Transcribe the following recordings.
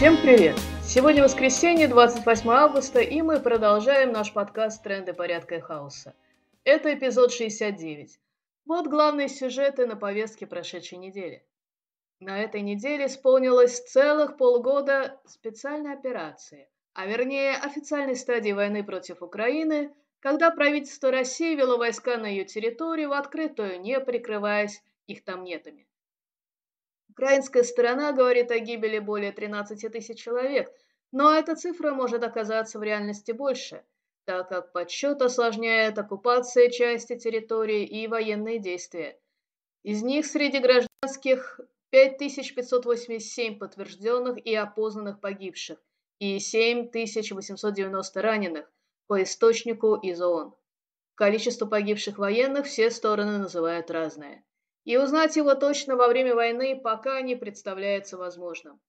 Всем привет! Сегодня воскресенье, 28 августа, и мы продолжаем наш подкаст «Тренды порядка и хаоса». Это эпизод 69. Вот главные сюжеты на повестке прошедшей недели. На этой неделе исполнилось целых полгода специальной операции, а вернее официальной стадии войны против Украины, когда правительство России вело войска на ее территорию в открытую, не прикрываясь их там. Украинская сторона говорит о гибели более 13 тысяч человек, но эта цифра может оказаться в реальности больше, так как подсчет осложняет оккупация части территории и военные действия. Из них среди гражданских 5587 подтвержденных и опознанных погибших и 7890 раненых по источнику из ООН. Количество погибших военных все стороны называют разное и узнать его точно во время войны пока не представляется возможным.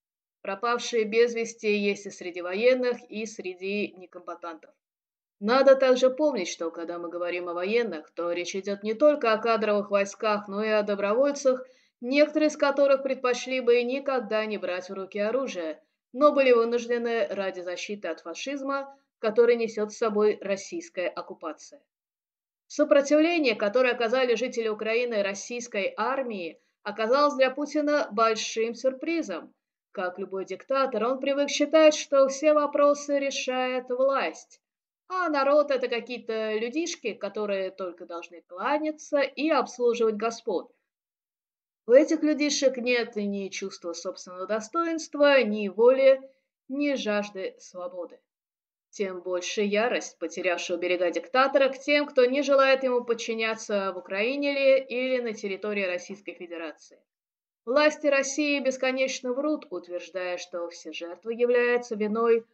Пропавшие без вести есть и среди военных, и среди некомбатантов. Надо также помнить, что когда мы говорим о военных, то речь идет не только о кадровых войсках, но и о добровольцах, некоторые из которых предпочли бы никогда не брать в руки оружие, но были вынуждены ради защиты от фашизма, который несет с собой российская оккупация. Сопротивление, которое оказали жители Украины российской армии, оказалось для Путина большим сюрпризом. Как любой диктатор, он привык считать, что все вопросы решает власть, а народ – это какие-то людишки, которые только должны кланяться и обслуживать господ. У этих людишек нет ни чувства собственного достоинства, ни воли, ни жажды свободы тем больше ярость потерявшего берега диктатора к тем, кто не желает ему подчиняться в Украине ли или на территории Российской Федерации. Власти России бесконечно врут, утверждая, что все жертвы являются виной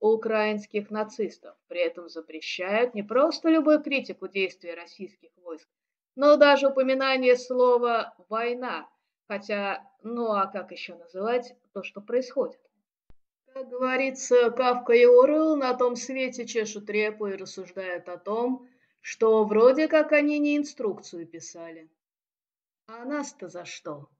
украинских нацистов. При этом запрещают не просто любую критику действий российских войск, но даже упоминание слова «война», хотя, ну а как еще называть то, что происходит? Как говорится, Кавка и Орел на том свете чешут репу и рассуждают о том, что вроде как они не инструкцию писали. А нас-то за что?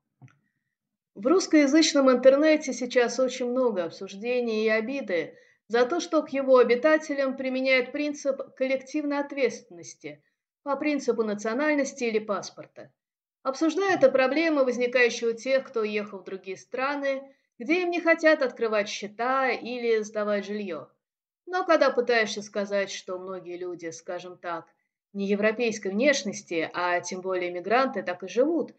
В русскоязычном интернете сейчас очень много обсуждений и обиды за то, что к его обитателям применяют принцип коллективной ответственности по принципу национальности или паспорта. Обсуждают о проблемы, возникающие у тех, кто уехал в другие страны, где им не хотят открывать счета или сдавать жилье. Но когда пытаешься сказать, что многие люди, скажем так, не европейской внешности, а тем более мигранты, так и живут,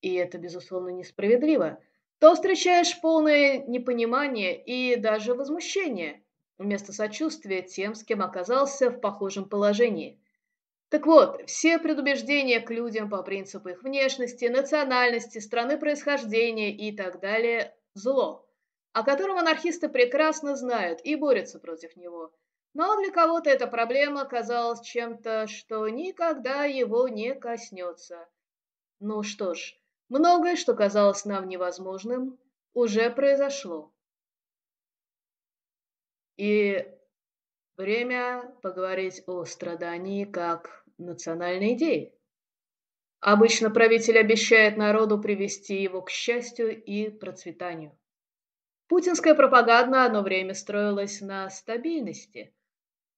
и это, безусловно, несправедливо, то встречаешь полное непонимание и даже возмущение вместо сочувствия тем, с кем оказался в похожем положении. Так вот, все предубеждения к людям по принципу их внешности, национальности, страны происхождения и так далее зло, о котором анархисты прекрасно знают и борются против него. Но для кого-то эта проблема казалась чем-то, что никогда его не коснется. Ну что ж, многое, что казалось нам невозможным, уже произошло. И время поговорить о страдании как национальной идее. Обычно правитель обещает народу привести его к счастью и процветанию. Путинская пропаганда одно время строилась на стабильности.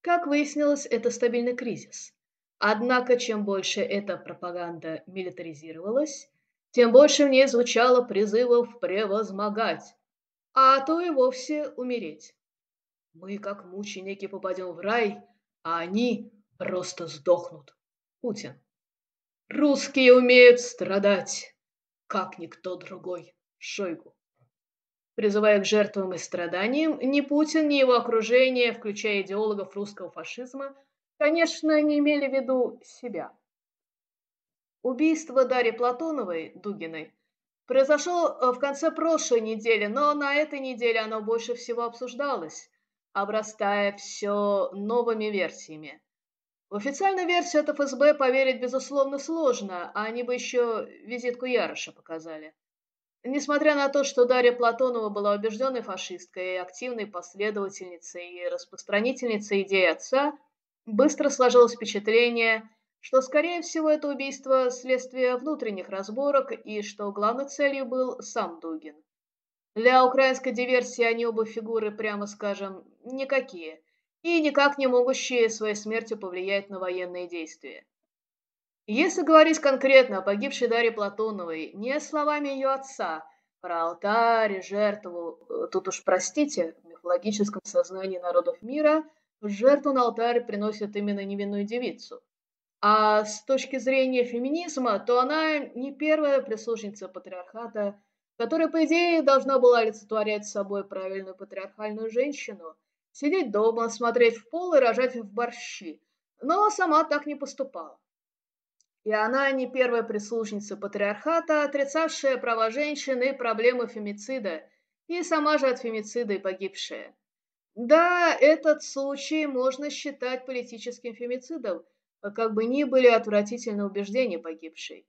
Как выяснилось, это стабильный кризис. Однако, чем больше эта пропаганда милитаризировалась, тем больше в ней звучало призывов превозмогать, а то и вовсе умереть. Мы, как мученики, попадем в рай, а они просто сдохнут. Путин. Русские умеют страдать, как никто другой. Шойгу. Призывая к жертвам и страданиям, ни Путин, ни его окружение, включая идеологов русского фашизма, конечно, не имели в виду себя. Убийство Дарьи Платоновой, Дугиной, произошло э, в конце прошлой недели, но на этой неделе оно больше всего обсуждалось, обрастая все новыми версиями. В официальную версию от ФСБ поверить, безусловно, сложно, а они бы еще визитку Яроша показали. Несмотря на то, что Дарья Платонова была убежденной фашисткой и активной последовательницей и распространительницей идей отца, быстро сложилось впечатление, что, скорее всего, это убийство – следствие внутренних разборок и что главной целью был сам Дугин. Для украинской диверсии они оба фигуры, прямо скажем, никакие, и никак не могущие своей смертью повлиять на военные действия. Если говорить конкретно о погибшей Дарье Платоновой, не словами ее отца, про алтарь жертву, э, тут уж простите, в мифологическом сознании народов мира жертву на алтарь приносят именно невинную девицу. А с точки зрения феминизма, то она не первая прислужница патриархата, которая, по идее, должна была олицетворять собой правильную патриархальную женщину, сидеть дома, смотреть в пол и рожать в борщи, но сама так не поступала. И она не первая прислужница патриархата, отрицавшая права женщины и проблемы фемицида, и сама же от фемицида и погибшая. Да, этот случай можно считать политическим фемицидом, как бы ни были отвратительны убеждения погибшей.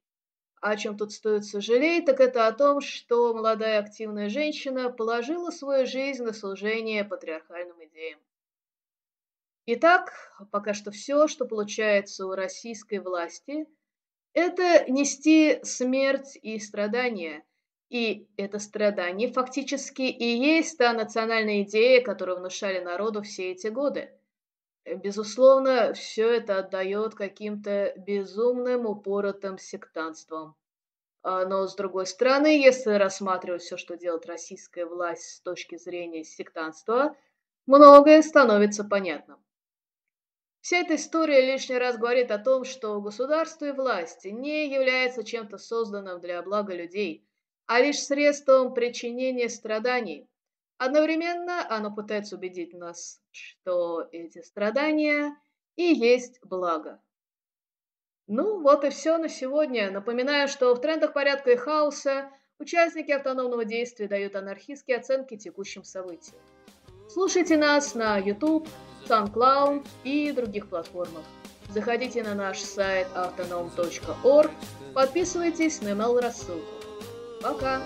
О чем тут стоит сожалеть, так это о том, что молодая активная женщина положила свою жизнь на служение патриархальным идеям. Итак, пока что все, что получается у российской власти, это нести смерть и страдания. И это страдание фактически и есть та национальная идея, которую внушали народу все эти годы. Безусловно, все это отдает каким-то безумным упоротым сектантством. А, но, с другой стороны, если рассматривать все, что делает российская власть с точки зрения сектантства, многое становится понятным. Вся эта история лишний раз говорит о том, что государство и власть не являются чем-то созданным для блага людей, а лишь средством причинения страданий, Одновременно оно пытается убедить нас, что эти страдания и есть благо. Ну, вот и все на сегодня. Напоминаю, что в трендах порядка и хаоса участники автономного действия дают анархистские оценки текущим событиям. Слушайте нас на YouTube, SoundCloud и других платформах. Заходите на наш сайт autonom.org, подписывайтесь на email рассылку. Пока!